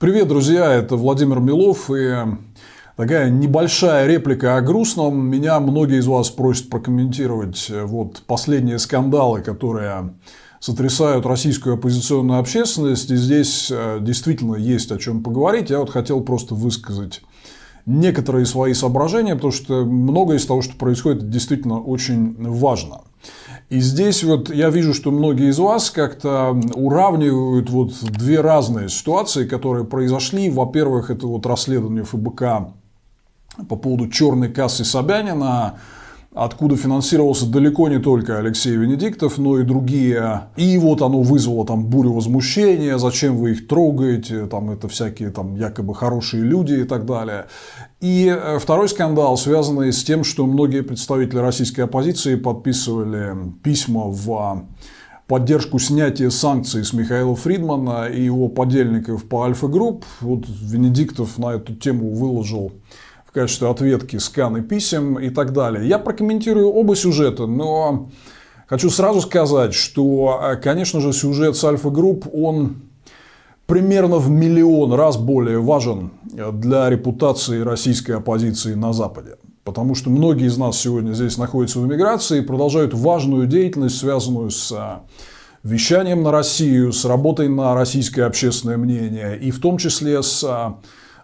Привет, друзья, это Владимир Милов и такая небольшая реплика о грустном. Меня многие из вас просят прокомментировать э, вот последние скандалы, которые сотрясают российскую оппозиционную общественность. И здесь э, действительно есть о чем поговорить. Я вот хотел просто высказать некоторые свои соображения, потому что многое из того, что происходит, действительно очень важно. И здесь вот я вижу, что многие из вас как-то уравнивают вот две разные ситуации, которые произошли. Во-первых, это вот расследование ФБК по поводу черной кассы Собянина, откуда финансировался далеко не только Алексей Венедиктов, но и другие. И вот оно вызвало там бурю возмущения, зачем вы их трогаете, там это всякие там якобы хорошие люди и так далее. И э, второй скандал, связанный с тем, что многие представители российской оппозиции подписывали письма в поддержку снятия санкций с Михаила Фридмана и его подельников по Альфа Групп. Вот Венедиктов на эту тему выложил в качестве ответки сканы писем и так далее. Я прокомментирую оба сюжета, но хочу сразу сказать, что, э, конечно же, сюжет с Альфа Групп, он примерно в миллион раз более важен для репутации российской оппозиции на Западе. Потому что многие из нас сегодня здесь находятся в эмиграции и продолжают важную деятельность, связанную с э, вещанием на Россию, с работой на российское общественное мнение, и в том числе с э,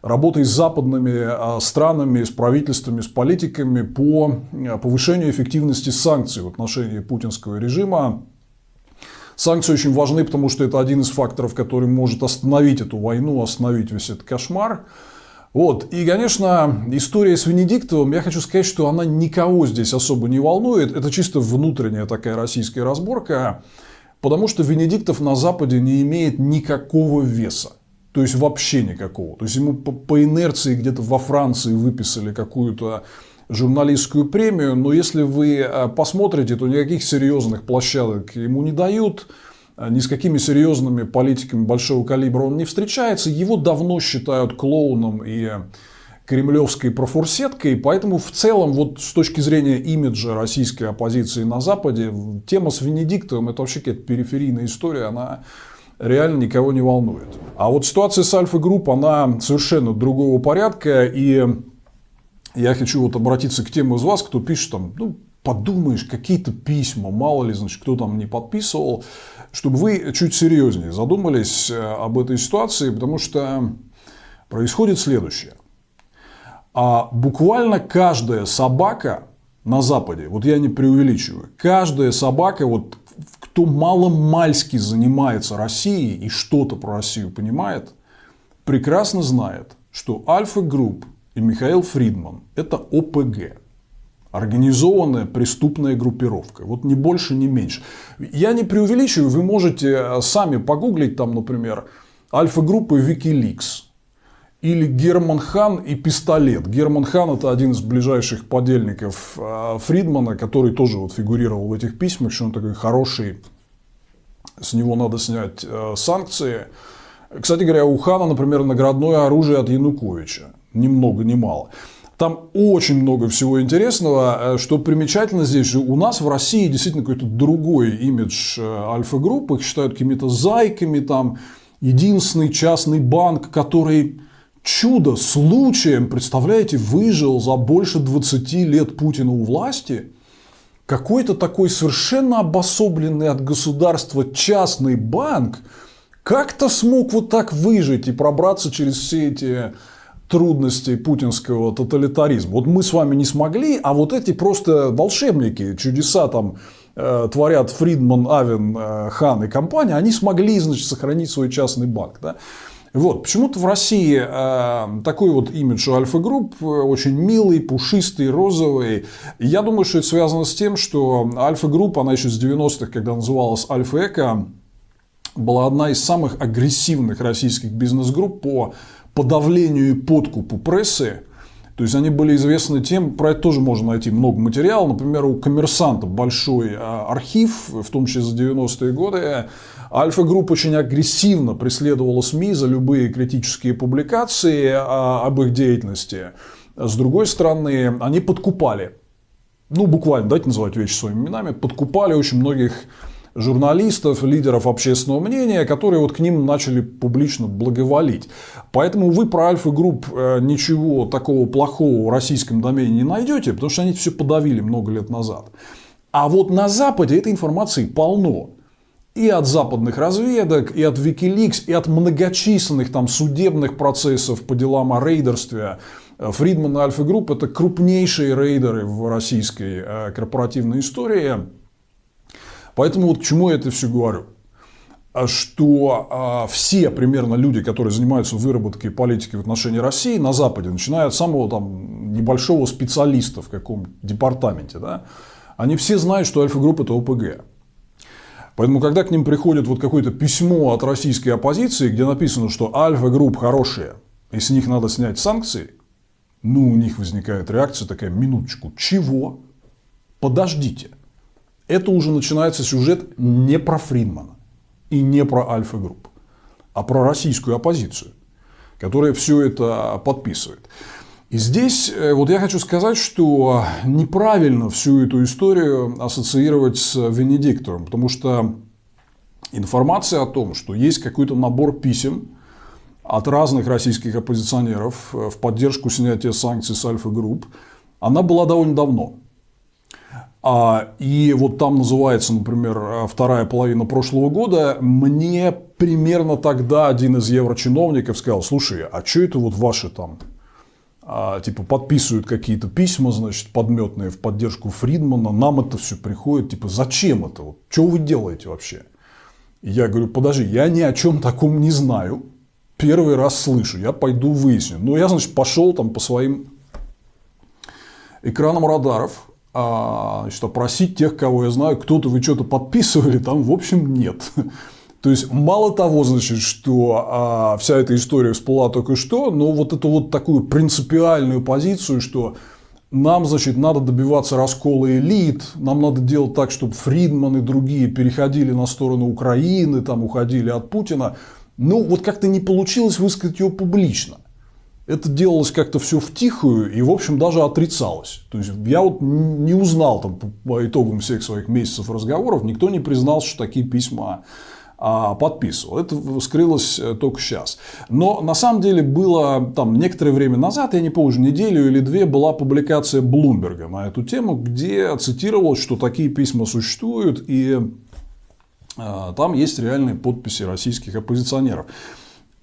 работой с западными а, странами, с правительствами, с политиками по а, повышению эффективности санкций в отношении путинского режима. Санкции очень важны, потому что это один из факторов, который может остановить эту войну, остановить весь этот кошмар. Вот. И, конечно, история с Венедиктовым, я хочу сказать, что она никого здесь особо не волнует. Это чисто внутренняя такая российская разборка, потому что Венедиктов на Западе не имеет никакого веса. То есть вообще никакого. То есть ему по, по инерции где-то во Франции выписали какую-то журналистскую премию, но если вы э, посмотрите, то никаких серьезных площадок ему не дают, э, ни с какими серьезными политиками большого калибра он не встречается, его давно считают клоуном и кремлевской профурсеткой, поэтому в целом вот с точки зрения имиджа российской оппозиции на Западе, тема с Венедиктовым это вообще какая-то периферийная история, она реально никого не волнует. А вот ситуация с Альфа-групп, она совершенно другого порядка. И я хочу вот обратиться к тем из вас, кто пишет там, ну, подумаешь, какие-то письма, мало ли, значит, кто там не подписывал, чтобы вы чуть серьезнее задумались э, об этой ситуации, потому что происходит следующее. А буквально каждая собака на Западе, вот я не преувеличиваю, каждая собака, вот кто маломальски занимается Россией и что-то про Россию понимает, прекрасно знает, что Альфа Групп и Михаил Фридман – это ОПГ. Организованная преступная группировка. Вот ни больше, ни меньше. Я не преувеличиваю, вы можете э, сами погуглить там, например, Альфа-группы Wikileaks или Герман Хан и пистолет. Герман Хан это один из ближайших подельников э, Фридмана, который тоже вот фигурировал в этих письмах, что он такой хороший, с него надо снять э, санкции. Кстати говоря, у Хана, например, наградное оружие от Януковича. Ни много, ни мало. Там очень много всего интересного. Э, что примечательно здесь же, у нас в России действительно какой-то другой имидж альфа-групп. Их считают какими-то зайками. Там единственный частный банк, который чудо случаем, представляете, выжил за больше 20 лет Путина у власти, какой-то такой совершенно обособленный от государства частный банк как-то смог вот так выжить и пробраться через все эти трудности путинского тоталитаризма. Вот мы с вами не смогли, а вот эти просто волшебники, чудеса там э, творят Фридман, Авен, э, Хан и компания, они смогли, значит, сохранить свой частный банк. Да? Вот. Почему-то в России э, такой вот имидж Альфа-групп э, очень милый, пушистый, розовый. Я думаю, что это связано с тем, что Альфа-групп, она еще с 90-х, когда называлась Альфа-Эко, была одна из самых агрессивных российских бизнес-групп по подавлению и подкупу прессы. То есть они были известны тем, про это тоже можно найти много материала. Например, у коммерсанта большой э, архив, в том числе за 90-е годы. Альфа-групп очень агрессивно преследовала СМИ за любые критические публикации а, об их деятельности. С другой стороны, они подкупали, ну буквально, давайте называть вещи своими именами, подкупали очень многих журналистов, лидеров общественного мнения, которые вот к ним начали публично благоволить. Поэтому вы про Альфа Групп э, ничего такого плохого в российском домене не найдете, потому что они все подавили много лет назад. А вот на Западе этой информации полно и от западных разведок, и от Wikileaks, и от многочисленных там судебных процессов по делам о рейдерстве. Фридман и Альфа Групп – это крупнейшие рейдеры в российской э, корпоративной истории. Поэтому вот к чему я это все говорю? что э, все примерно люди, которые занимаются выработкой политики в отношении России на Западе, начиная от самого там, небольшого специалиста в каком департаменте, да, они все знают, что Альфа-группа – это ОПГ. Поэтому, когда к ним приходит вот какое-то письмо от российской оппозиции, где написано, что альфа-групп хорошие, и с них надо снять санкции, ну, у них возникает реакция такая, минуточку, чего? Подождите. Это уже начинается сюжет не про Фридмана и не про альфа-групп, а про российскую оппозицию, которая все это подписывает. И здесь э, вот я хочу сказать, что неправильно всю эту историю ассоциировать с Венедиктовым, потому что информация о том, что есть какой-то набор писем от разных российских оппозиционеров э, в поддержку снятия санкций с Альфа-групп, она была довольно давно. А, и вот там называется, например, вторая половина прошлого года. Мне примерно тогда один из еврочиновников сказал, слушай, а что это вот ваши там а, типа подписывают какие-то письма, значит, подметные в поддержку Фридмана, нам это все приходит, типа, зачем это? Вот, что вы делаете вообще? И я говорю, подожди, я ни о чем таком не знаю, первый раз слышу, я пойду выясню. Ну, я, значит, пошел там по своим экранам радаров, а, значит, опросить тех, кого я знаю, кто-то вы что-то подписывали, там, в общем, нет. То есть, мало того, значит, что а, вся эта история всплыла только что, но вот эту вот такую принципиальную позицию, что нам, значит, надо добиваться раскола элит, нам надо делать так, чтобы Фридман и другие переходили на сторону Украины, там уходили от Путина. Ну, вот как-то не получилось высказать ее публично. Это делалось как-то все в тихую и, в общем, даже отрицалось. То есть, я вот не узнал там, по итогам всех своих месяцев разговоров, никто не признал, что такие письма а, подписывал. Это скрылось э, только сейчас. Но на самом деле было там некоторое время назад, я не помню, неделю или две, была публикация Блумберга на эту тему, где цитировалось, что такие письма существуют и а, там есть реальные подписи российских оппозиционеров.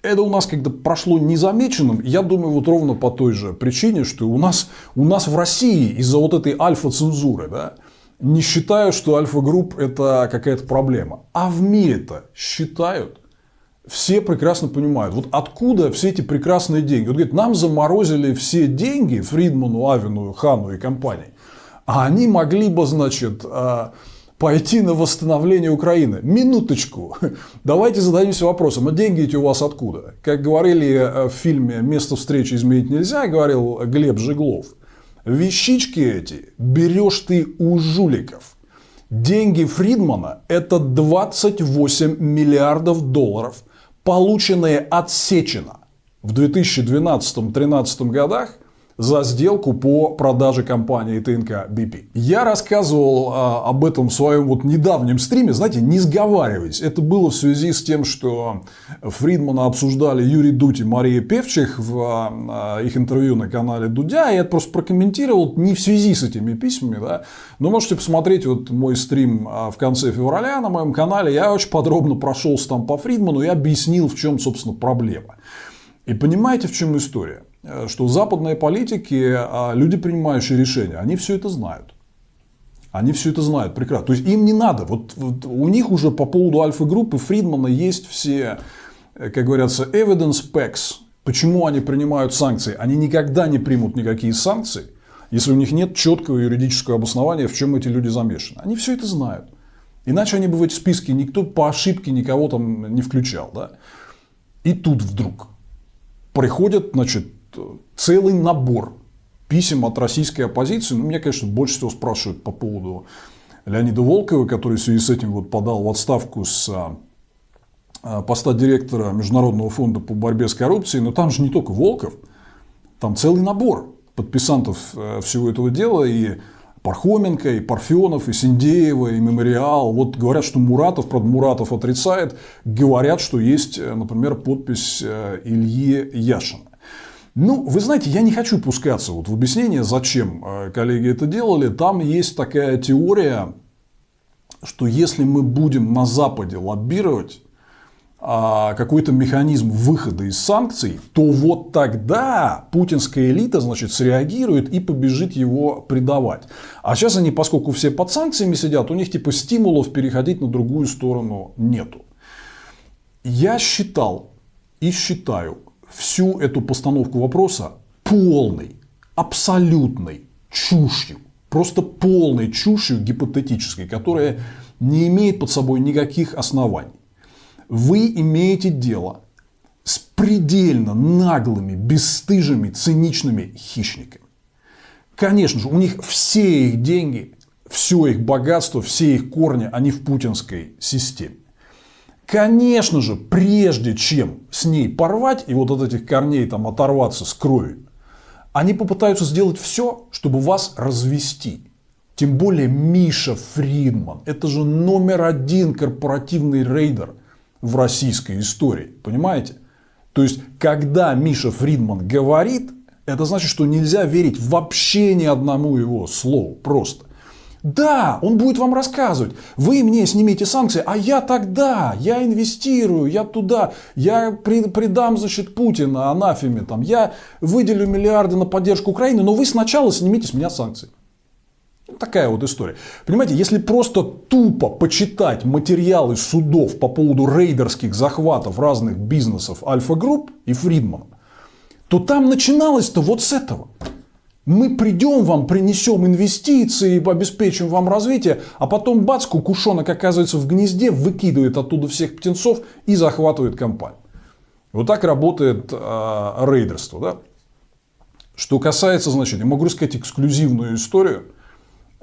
Это у нас как-то прошло незамеченным. Я думаю, вот ровно по той же причине, что у нас, у нас в России из-за вот этой альфа-цензуры, да, не считаю, что Альфа-групп это какая-то проблема. А в мире-то считают. Все прекрасно понимают, вот откуда все эти прекрасные деньги. Вот говорит, нам заморозили все деньги Фридману, Авину, Хану и компании. А они могли бы, значит, а, пойти на восстановление Украины. Минуточку. Давайте зададимся вопросом, а деньги эти у вас откуда? Как говорили э, в фильме «Место встречи изменить нельзя», говорил Глеб Жиглов – Вещички эти берешь ты у жуликов. Деньги Фридмана – это 28 миллиардов долларов, полученные от Сечина в 2012-2013 годах за сделку по продаже компании ТНК BP. Я рассказывал а, об этом в своем вот недавнем стриме, знаете, не сговариваясь. Это было в связи с тем, что Фридмана обсуждали Юрий Дудь и Мария Певчих в а, их интервью на канале Дудя. Я это просто прокомментировал не в связи с этими письмами, да, но можете посмотреть вот мой стрим а, в конце февраля на моем канале. Я очень подробно прошелся там по Фридману и объяснил, в чем, собственно, проблема. И понимаете, в чем история? Э, что западные политики, а люди, принимающие решения, они все это знают. Они все это знают прекрасно. То есть им не надо. Вот, вот у них уже по поводу альфа-группы Фридмана есть все, э, как говорится, evidence packs. Почему они принимают санкции? Они никогда не примут никакие санкции, если у них нет четкого юридического обоснования, в чем эти люди замешаны. Они все это знают. Иначе они бы в эти списки никто по ошибке никого там не включал. Да? И тут вдруг приходят, значит, целый набор писем от российской оппозиции. Ну, меня, конечно, больше всего спрашивают по поводу Леонида Волкова, который в связи с этим вот подал в отставку с а, поста директора Международного фонда по борьбе с коррупцией. Но там же не только Волков, там целый набор подписантов э, всего этого дела. И Пархоменко, и Парфенов, и Синдеева, и Мемориал. Вот говорят, что Муратов, правда, Муратов отрицает. Говорят, что есть, э, например, подпись э, Ильи Яшина. Ну, вы знаете, я не хочу пускаться вот в объяснение, зачем э, коллеги это делали. Там есть такая теория, что если мы будем на Западе лоббировать а, какой-то механизм выхода из санкций, то вот тогда путинская элита значит, среагирует и побежит его предавать. А сейчас они, поскольку все под санкциями сидят, у них типа стимулов переходить на другую сторону нету. Я считал и считаю всю эту постановку вопроса полной, абсолютной чушью. Просто полной чушью гипотетической, которая не имеет под собой никаких оснований вы имеете дело с предельно наглыми, бесстыжими, циничными хищниками. Конечно же, у них все их деньги, все их богатство, все их корни, они в путинской системе. Конечно же, прежде чем с ней порвать и вот от этих корней там оторваться с кровью, они попытаются сделать все, чтобы вас развести. Тем более Миша Фридман. Это же номер один корпоративный рейдер – в российской истории. Понимаете? То есть, когда Миша Фридман говорит, это значит, что нельзя верить вообще ни одному его слову. Просто. Да, он будет вам рассказывать. Вы мне снимите санкции, а я тогда, я инвестирую, я туда, я придам защит Путина, анафеме, там, я выделю миллиарды на поддержку Украины, но вы сначала снимите с меня санкции. Такая вот история. Понимаете, если просто тупо почитать материалы судов по поводу рейдерских захватов разных бизнесов Альфа-групп и Фридмана, то там начиналось-то вот с этого. Мы придем вам, принесем инвестиции, обеспечим вам развитие, а потом бац, кукушонок оказывается в гнезде, выкидывает оттуда всех птенцов и захватывает компанию. Вот так работает э, рейдерство. Да? Что касается, значит, я могу рассказать эксклюзивную историю –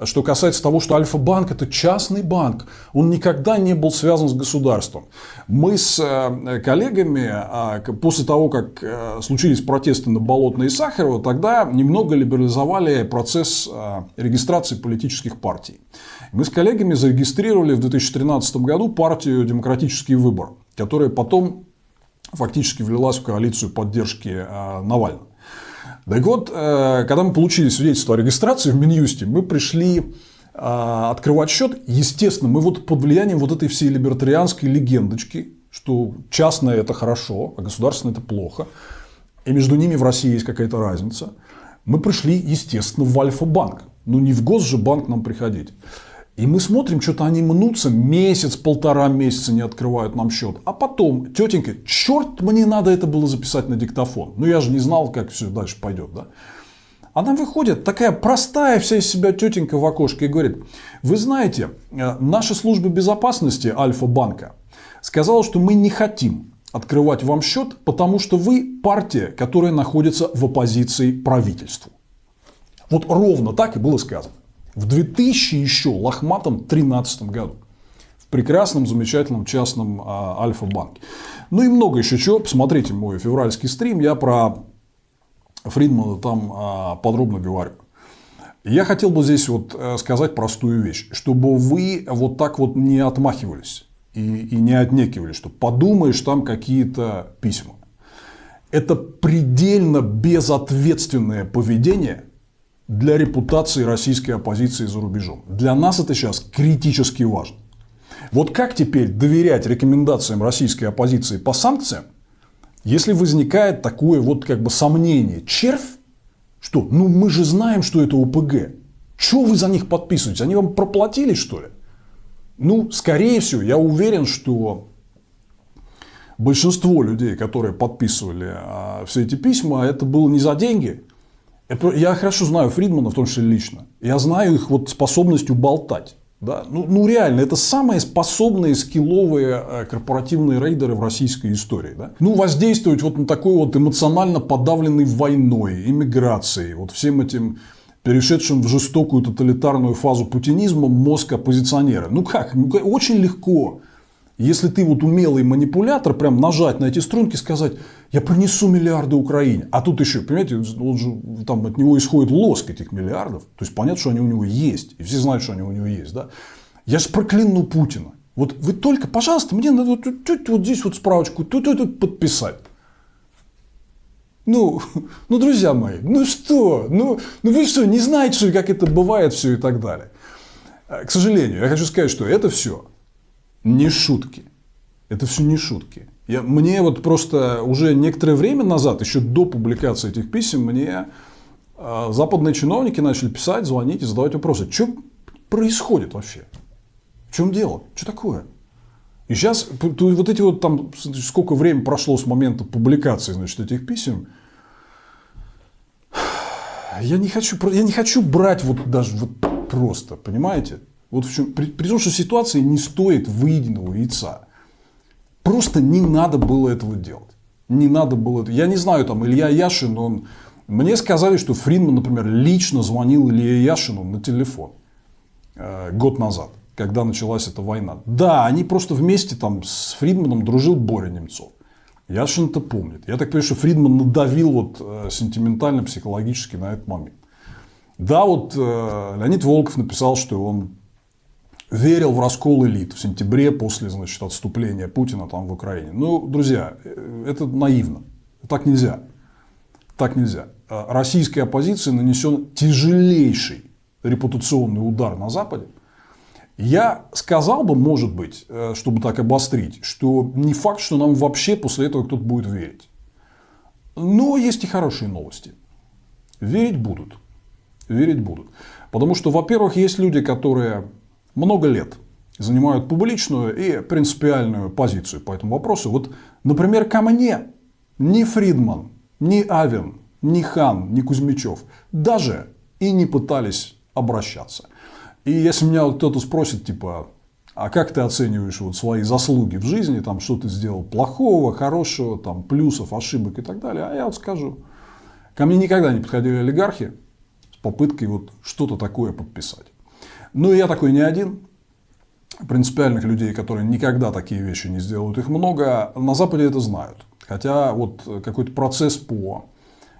что касается того, что Альфа-банк это частный банк, он никогда не был связан с государством. Мы с э, коллегами а, после того, как э, случились протесты на Болотной и Сахарова, тогда немного либерализовали процесс э, регистрации политических партий. Мы с коллегами зарегистрировали в 2013 году партию «Демократический выбор», которая потом фактически влилась в коалицию поддержки Навального. Так вот, э, когда мы получили свидетельство о регистрации в Минюсте, мы пришли э, открывать счет. Естественно, мы вот под влиянием вот этой всей либертарианской легендочки, что частное это хорошо, а государственное это плохо, и между ними в России есть какая-то разница, мы пришли, естественно, в Альфа-банк. Ну, не в Госжебанк нам приходить. И мы смотрим, что-то они мнутся, месяц, полтора месяца не открывают нам счет. А потом, тетенька, черт мне надо это было записать на диктофон. Ну я же не знал, как все дальше пойдет. Да? Она выходит, такая простая вся из себя тетенька в окошке и говорит, вы знаете, э, наша служба безопасности Альфа-банка сказала, что мы не хотим открывать вам счет, потому что вы партия, которая находится в оппозиции правительству. Вот ровно так и было сказано в 2000 еще лохматом 13 году. В прекрасном, замечательном частном а, Альфа-банке. Ну и много еще чего. Посмотрите мой февральский стрим. Я про Фридмана там а, подробно говорю. Я хотел бы здесь вот э, сказать простую вещь, чтобы вы вот так вот не отмахивались и, и не отнекивались, что подумаешь там какие-то письма. Это предельно безответственное поведение для репутации российской оппозиции за рубежом. Для нас это сейчас критически важно. Вот как теперь доверять рекомендациям российской оппозиции по санкциям, если возникает такое вот как бы сомнение, червь, что, ну мы же знаем, что это ОПГ, что вы за них подписываете, они вам проплатили что ли? Ну, скорее всего, я уверен, что большинство людей, которые подписывали а, все эти письма, это было не за деньги, я хорошо знаю Фридмана, в том числе лично. Я знаю их вот способностью болтать. Да? Ну, ну реально, это самые способные скилловые э, корпоративные рейдеры в российской истории. Да? Ну, воздействовать вот на такой вот эмоционально подавленный войной, иммиграцией, вот всем этим перешедшим в жестокую тоталитарную фазу путинизма мозг оппозиционера. Ну как? Ну, очень легко. Если ты вот умелый манипулятор, прям нажать на эти струнки, сказать, Я принесу миллиарды Украине. А тут еще, понимаете, он же, там от него исходит лоск этих миллиардов. То есть понятно, что они у него есть. И все знают, что они у него есть. Да? Я же прокляну Путина. Вот вы только, пожалуйста, мне надо вот, вот, вот здесь вот справочку тут, тут, тут подписать. Ну, ну, друзья мои, ну что? Ну, ну вы что, не знаете, что, как это бывает все и так далее? К сожалению, я хочу сказать, что это все не шутки. Это все не шутки. Я, мне вот просто уже некоторое время назад, еще до публикации этих писем, мне э, западные чиновники начали писать, звонить и задавать вопросы. Что происходит вообще? В чем дело? Что такое? И сейчас вот эти вот там, сколько времени прошло с момента публикации, значит, этих писем, я не хочу, я не хочу брать вот даже вот просто, понимаете? Вот в чем, при, при том, что ситуация не стоит выеденного яйца. Просто не надо было этого делать. Не надо было это. Я не знаю, там Илья Яшин, он... Мне сказали, что Фридман, например, лично звонил Илье Яшину на телефон э, год назад когда началась эта война. Да, они просто вместе там с Фридманом дружил Боря Немцов. Яшин это помнит. Я так понимаю, что Фридман надавил вот э, сентиментально, психологически на этот момент. Да, вот э, Леонид Волков написал, что он верил в раскол элит в сентябре после значит, отступления Путина там в Украине. Ну, друзья, э, это наивно. Так нельзя. Так нельзя. Российской оппозиции нанесен тяжелейший репутационный удар на Западе – я сказал бы, может быть, э, чтобы так обострить, что не факт, что нам вообще после этого кто-то будет верить. Но есть и хорошие новости. Верить будут. Верить будут. Потому что, во-первых, есть люди, которые много лет занимают публичную и принципиальную позицию по этому вопросу. Вот, например, ко мне ни Фридман, ни Авен, ни Хан, ни Кузьмичев даже и не пытались обращаться. И если меня кто-то спросит, типа, а как ты оцениваешь вот свои заслуги в жизни, там, что ты сделал плохого, хорошего, там, плюсов, ошибок и так далее, а я вот скажу, ко мне никогда не подходили олигархи с попыткой вот что-то такое подписать. Ну, и я такой не один, принципиальных людей, которые никогда такие вещи не сделают, их много, на Западе это знают. Хотя вот какой-то процесс по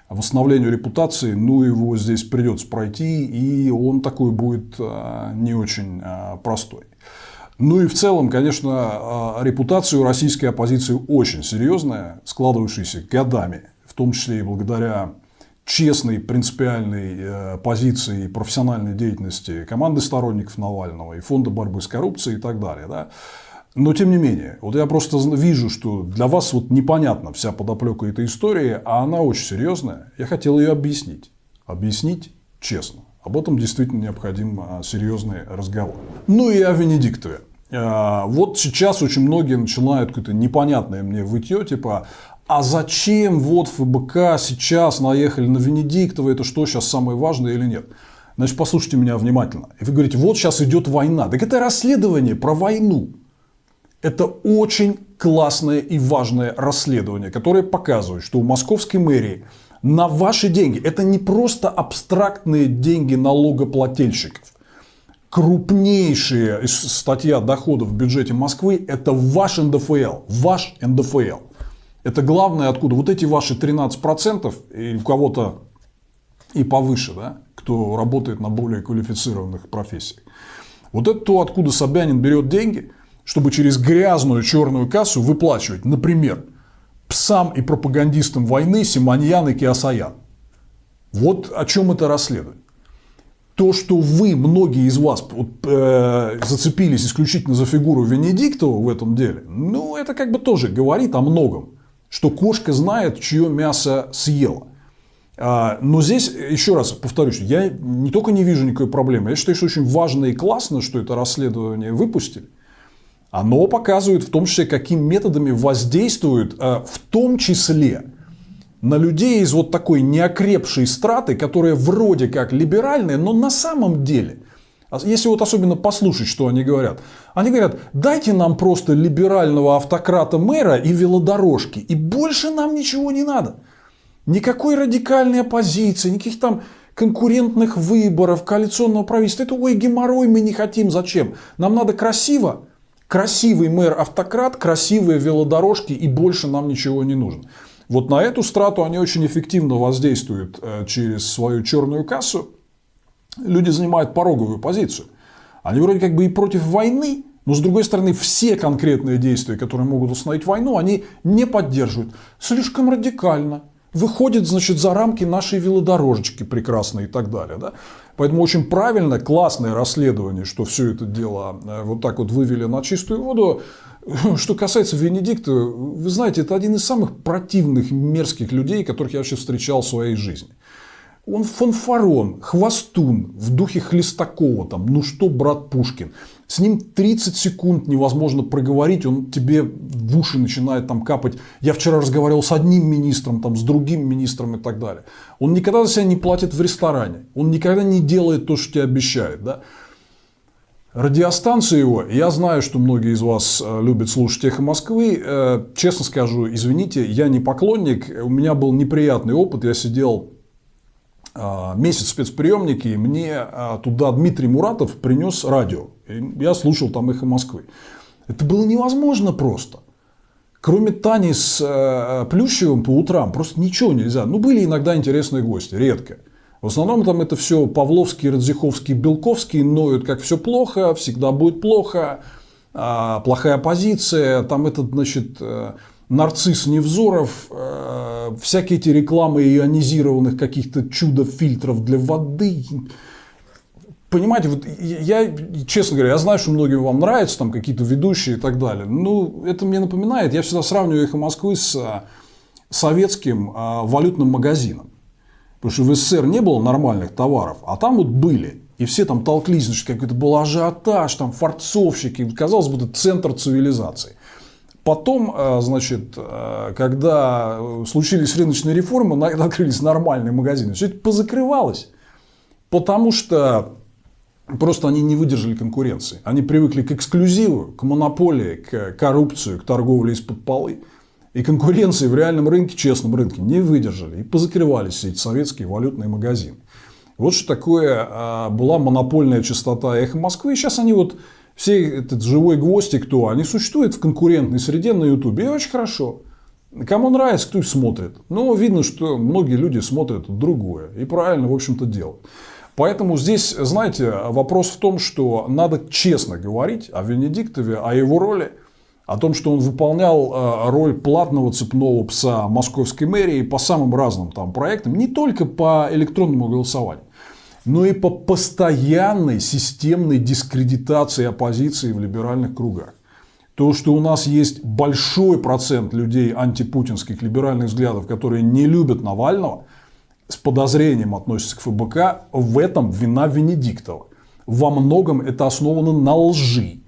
восстановлению репутации, ну, его здесь придется пройти, и он такой будет а, не очень а, простой. Ну и в целом, конечно, а, репутация у российской оппозиции очень серьезная, складывающаяся годами, в том числе и благодаря честной, принципиальной э, позиции профессиональной деятельности команды сторонников Навального и фонда борьбы с коррупцией и так далее. Да. Но тем не менее, вот я просто вижу, что для вас вот непонятна вся подоплека этой истории, а она очень серьезная. Я хотел ее объяснить. Объяснить честно. Об этом действительно необходим а, серьезный разговор. Ну и о Венедиктове. А, вот сейчас очень многие начинают какое-то непонятное мне вытье, типа, а зачем вот ФБК сейчас наехали на Венедиктова, это что сейчас самое важное или нет? Значит, послушайте меня внимательно. И вы говорите, вот сейчас идет война. Так это расследование про войну. Это очень классное и важное расследование, которое показывает, что у московской мэрии на ваши деньги, это не просто абстрактные деньги налогоплательщиков, крупнейшая статья доходов в бюджете Москвы – это ваш НДФЛ, ваш НДФЛ. Это главное, откуда вот эти ваши 13% или у кого-то и повыше, да, кто работает на более квалифицированных профессиях. Вот это то, откуда Собянин берет деньги – чтобы через грязную черную кассу выплачивать, например, псам и пропагандистам войны Симоньян и Киасаян. Вот о чем это расследование. То, что вы, многие из вас, вот, э, зацепились исключительно за фигуру Венедиктова в этом деле, ну, это как бы тоже говорит о многом. Что кошка знает, чье мясо съела. А, но здесь, еще раз повторюсь, я не только не вижу никакой проблемы, я считаю, что очень важно и классно, что это расследование выпустили оно показывает в том числе, какими методами воздействуют, э, в том числе на людей из вот такой неокрепшей страты, которая вроде как либеральная, но на самом деле, а если вот особенно послушать, что они говорят, они говорят, дайте нам просто либерального автократа мэра и велодорожки, и больше нам ничего не надо. Никакой радикальной оппозиции, никаких там конкурентных выборов, коалиционного правительства. Это ой, геморрой мы не хотим. Зачем? Нам надо красиво, Красивый мэр-автократ, красивые велодорожки и больше нам ничего не нужно. Вот на эту страту они очень эффективно воздействуют э, через свою черную кассу. Люди занимают пороговую позицию. Они вроде как бы и против войны, но с другой стороны, все конкретные действия, которые могут остановить войну, они не поддерживают. Слишком радикально. Выходит, значит, за рамки нашей велодорожечки прекрасной и так далее. Да? Поэтому очень правильно, классное расследование, что все это дело э, вот так вот вывели на чистую воду. Что касается Венедикта, вы знаете, это один из самых противных, мерзких людей, которых я вообще встречал в своей жизни. Он фанфарон, хвостун, в духе Хлестакова, там, ну что, брат Пушкин. С ним 30 секунд невозможно проговорить, он тебе в уши начинает там капать. Я вчера разговаривал с одним министром, там, с другим министром и так далее. Он никогда за себя не платит в ресторане, он никогда не делает то, что тебе обещает. Да? Радиостанция его, я знаю, что многие из вас э, любят слушать «Эхо Москвы». Э, честно скажу, извините, я не поклонник. У меня был неприятный опыт. Я сидел месяц в спецприемнике, и мне туда Дмитрий Муратов принес радио. И я слушал там «Эхо Москвы». Это было невозможно просто. Кроме Тани с Плющевым по утрам просто ничего нельзя. Ну, были иногда интересные гости, редко. В основном там это все Павловские, Радзиховские, Белковские ноют, как все плохо, всегда будет плохо, а, плохая позиция, там этот, значит, э, нарцисс Невзоров, э, всякие эти рекламы ионизированных каких-то чудо-фильтров для воды. Понимаете, вот я, честно говоря, я знаю, что многим вам нравятся там какие-то ведущие и так далее. Ну, это мне напоминает, я всегда сравниваю их Москвы с э, советским валютным магазином. Потому что в СССР не было нормальных товаров, а там вот были. И все там толклись, значит, как это был ажиотаж, там форцовщики. Казалось бы, это центр цивилизации. Потом, э, значит, э, когда случились рыночные реформы, открылись нормальные магазины, все это позакрывалось. Потому что просто они не выдержали конкуренции. Они привыкли к эксклюзиву, к монополии, к коррупции, к торговле из-под полы. И конкуренции в реальном рынке, честном рынке, не выдержали и позакрывались все эти советские валютные магазины. Вот что такое а, была монопольная частота эхо Москвы. И сейчас они вот, все этот живой гвоздик, кто, они существуют в конкурентной среде на Ютубе. И очень хорошо. Кому нравится, кто их смотрит. Но видно, что многие люди смотрят другое. И правильно, в общем-то, делают. Поэтому здесь, знаете, вопрос в том, что надо честно говорить о Венедиктове, о его роли – о том, что он выполнял э, роль платного цепного пса московской мэрии по самым разным там проектам, не только по электронному голосованию, но и по постоянной системной дискредитации оппозиции в либеральных кругах. То, что у нас есть большой процент людей антипутинских либеральных взглядов, которые не любят Навального, с подозрением относятся к ФБК, в этом вина Венедиктова. Во многом это основано на лжи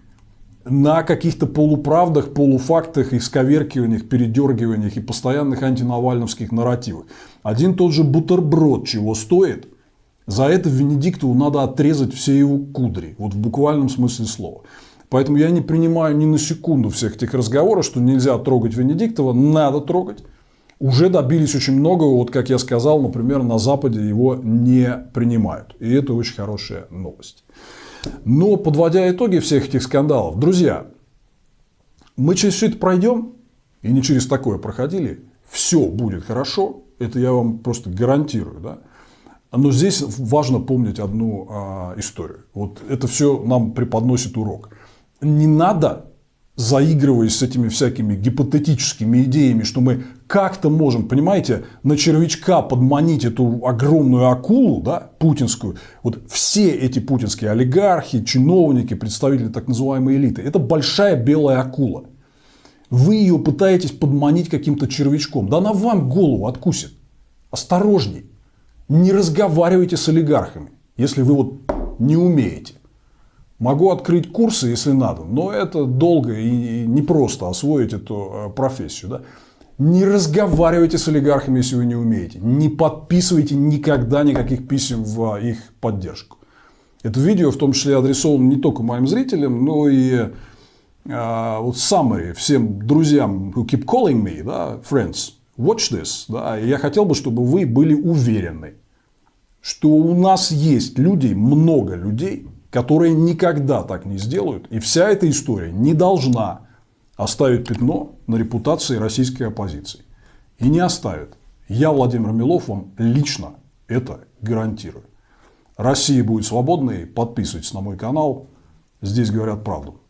на каких-то полуправдах, полуфактах, исковеркиваниях, передергиваниях и постоянных антинавальновских нарративах. Один тот же бутерброд чего стоит, за это Венедиктову надо отрезать все его кудри, вот в буквальном смысле слова. Поэтому я не принимаю ни на секунду всех этих разговоров, что нельзя трогать Венедиктова, надо трогать. Уже добились очень многого, вот как я сказал, например, на Западе его не принимают. И это очень хорошая новость. Но подводя итоги всех этих скандалов, друзья, мы через все это пройдем, и не через такое проходили, все будет хорошо, это я вам просто гарантирую. Да? Но здесь важно помнить одну а, историю. Вот это все нам преподносит урок. Не надо заигрываясь с этими всякими гипотетическими идеями, что мы как-то можем, понимаете, на червячка подманить эту огромную акулу, да, путинскую, вот все эти путинские олигархи, чиновники, представители так называемой элиты, это большая белая акула. Вы ее пытаетесь подманить каким-то червячком, да она вам голову откусит. Осторожней. Не разговаривайте с олигархами, если вы вот не умеете. Могу открыть курсы, если надо, но это долго и непросто освоить эту э, профессию. Да? Не разговаривайте с олигархами, если вы не умеете. Не подписывайте никогда никаких писем в их поддержку. Это видео в том числе адресовано не только моим зрителям, но и э, вот summary всем друзьям who keep calling me, да, friends, watch this. Да, я хотел бы, чтобы вы были уверены, что у нас есть людей, много людей, которые никогда так не сделают. И вся эта история не должна оставить пятно на репутации российской оппозиции. и не оставит. Я, Владимир Милов, вам лично это гарантирую. Россия будет свободной. Подписывайтесь на мой канал. Здесь говорят правду.